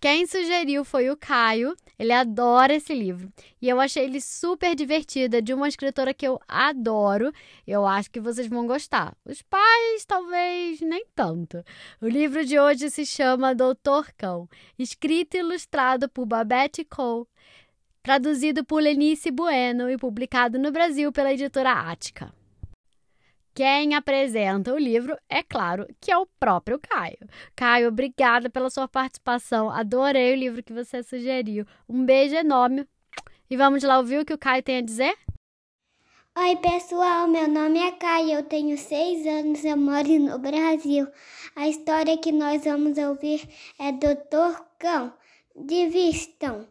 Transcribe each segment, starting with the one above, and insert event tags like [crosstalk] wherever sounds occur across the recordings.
quem sugeriu foi o Caio. Ele adora esse livro. E eu achei ele super divertido. É de uma escritora que eu adoro. Eu acho que vocês vão gostar. Os pais, talvez, nem tanto. O livro de hoje se chama Doutor Cão, escrito e ilustrado por Babette Cole, traduzido por Lenice Bueno e publicado no Brasil pela editora Ática. Quem apresenta o livro, é claro, que é o próprio Caio. Caio, obrigada pela sua participação. Adorei o livro que você sugeriu. Um beijo enorme. E vamos lá ouvir o que o Caio tem a dizer? Oi, pessoal. Meu nome é Caio. Eu tenho seis anos. Eu moro no Brasil. A história que nós vamos ouvir é Doutor Cão. Divistam.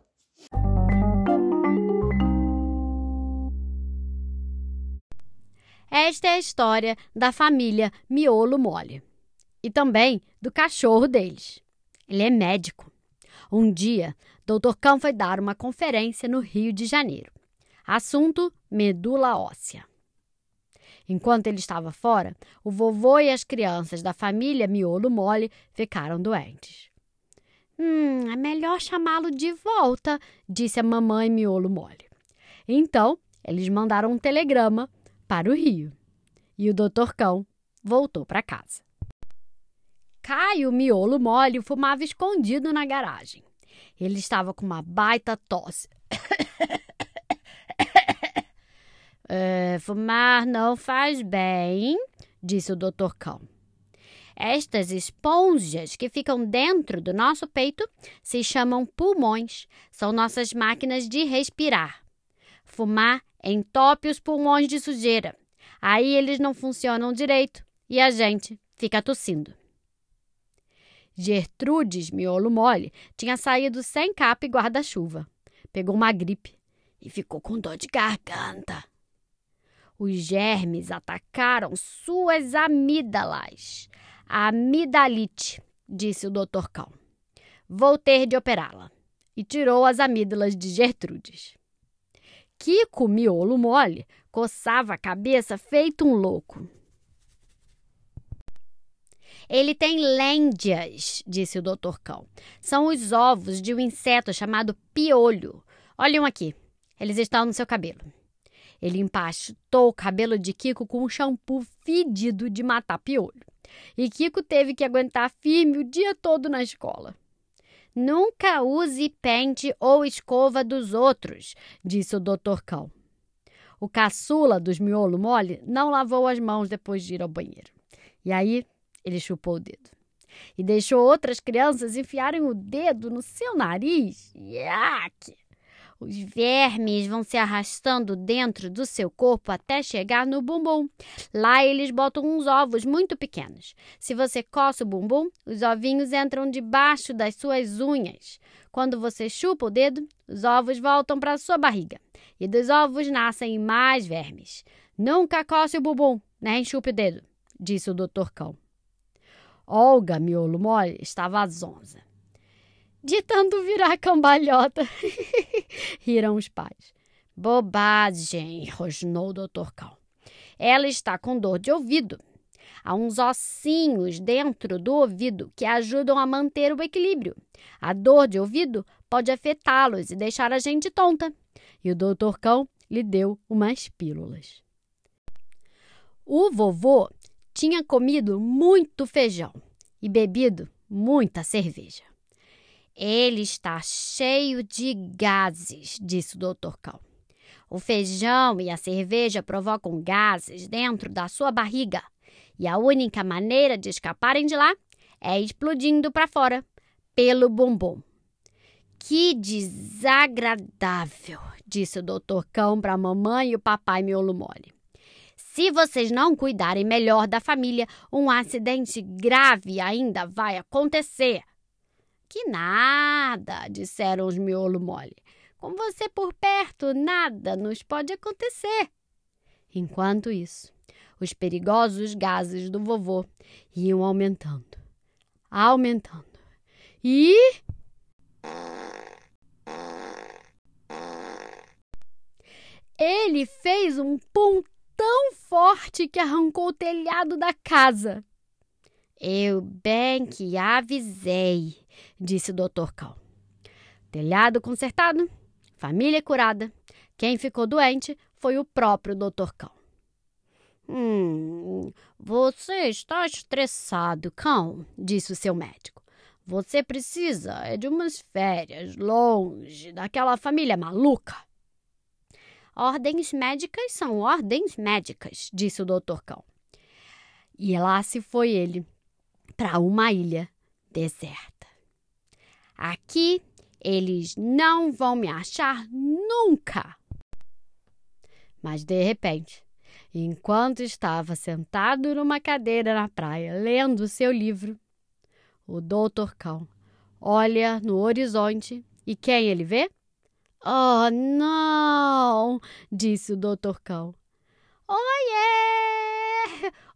Esta é a história da família Miolo Mole e também do cachorro deles. Ele é médico. Um dia, Dr. Cão foi dar uma conferência no Rio de Janeiro. Assunto: medula óssea. Enquanto ele estava fora, o vovô e as crianças da família Miolo Mole ficaram doentes. Hum, é melhor chamá-lo de volta, disse a mamãe Miolo Mole. Então, eles mandaram um telegrama para o Rio. E o doutor Cão voltou para casa. Caio Miolo Mole fumava escondido na garagem. Ele estava com uma baita tosse. [coughs] é, fumar não faz bem, disse o doutor Cão. Estas esponjas que ficam dentro do nosso peito se chamam pulmões. São nossas máquinas de respirar. Fumar entope os pulmões de sujeira. Aí eles não funcionam direito e a gente fica tossindo. Gertrudes Miolo Mole tinha saído sem capa e guarda-chuva. Pegou uma gripe e ficou com dor de garganta. Os germes atacaram suas amígdalas. A amidalite, disse o doutor Cal. Vou ter de operá-la. E tirou as amígdalas de Gertrudes. Kiko Miolo Mole coçava a cabeça feito um louco. Ele tem lêndias, disse o doutor Cão. São os ovos de um inseto chamado piolho. Olhem aqui, eles estão no seu cabelo. Ele empastou o cabelo de Kiko com um shampoo fedido de matar piolho. E Kiko teve que aguentar firme o dia todo na escola. Nunca use pente ou escova dos outros, disse o doutor Cão. O caçula dos miolo mole não lavou as mãos depois de ir ao banheiro. E aí ele chupou o dedo. E deixou outras crianças enfiarem o dedo no seu nariz. Iaque! Os vermes vão se arrastando dentro do seu corpo até chegar no bumbum. Lá eles botam uns ovos muito pequenos. Se você coça o bumbum, os ovinhos entram debaixo das suas unhas. Quando você chupa o dedo, os ovos voltam para sua barriga. E dos ovos nascem mais vermes. Nunca coce o bumbum, nem chupe o dedo, disse o doutor Cão. Olga Miolo Mole estava zonza de tanto virar cambalhota. [laughs] Riram os pais. Bobagem, rosnou o doutor Cal. Ela está com dor de ouvido. Há uns ossinhos dentro do ouvido que ajudam a manter o equilíbrio. A dor de ouvido pode afetá-los e deixar a gente tonta. E o doutor Cão lhe deu umas pílulas. O vovô tinha comido muito feijão e bebido muita cerveja. Ele está cheio de gases, disse o Dr. Cal. O feijão e a cerveja provocam gases dentro da sua barriga. E a única maneira de escaparem de lá é explodindo para fora, pelo bumbum. Que desagradável, disse o doutor Cão para a mamãe e o papai miolo mole. Se vocês não cuidarem melhor da família, um acidente grave ainda vai acontecer. Que nada, disseram os miolo mole. Com você por perto, nada nos pode acontecer. Enquanto isso, os perigosos gases do vovô iam aumentando, aumentando. E. Ele fez um pum tão forte que arrancou o telhado da casa. Eu bem que avisei, disse o doutor Cal. Telhado consertado, família curada. Quem ficou doente foi o próprio doutor Cal. Hum, você está estressado, cão, disse o seu médico. Você precisa de umas férias longe daquela família maluca. Ordens médicas são ordens médicas, disse o doutor Cão. E lá se foi ele para uma ilha deserta. Aqui eles não vão me achar nunca. Mas de repente, enquanto estava sentado numa cadeira na praia lendo seu livro, o doutor Cão olha no horizonte e quem ele vê? Oh, não! disse o doutor Cão. Oiê!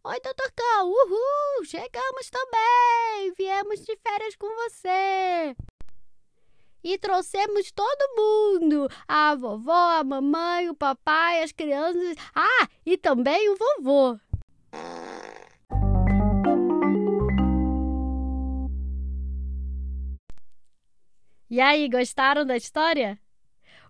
Oi, doutor Cão! Uhul! Chegamos também! Viemos de férias com você! E trouxemos todo mundo! A vovó, a mamãe, o papai, as crianças. Ah, e também o vovô! E aí, gostaram da história?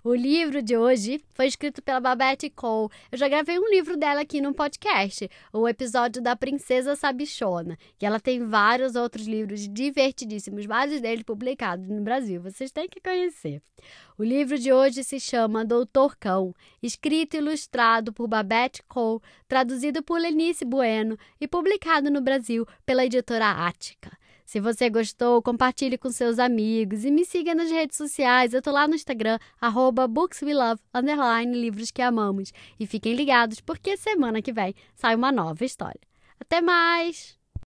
O livro de hoje foi escrito pela Babette Cole. Eu já gravei um livro dela aqui no podcast, o episódio da Princesa Sabichona. E ela tem vários outros livros divertidíssimos, vários deles publicados no Brasil. Vocês têm que conhecer. O livro de hoje se chama Doutor Cão, escrito e ilustrado por Babette Cole, traduzido por Lenice Bueno e publicado no Brasil pela editora Ática. Se você gostou, compartilhe com seus amigos e me siga nas redes sociais. Eu tô lá no Instagram, arroba bookswelove, underline, livros que amamos. E fiquem ligados, porque semana que vem sai uma nova história. Até mais!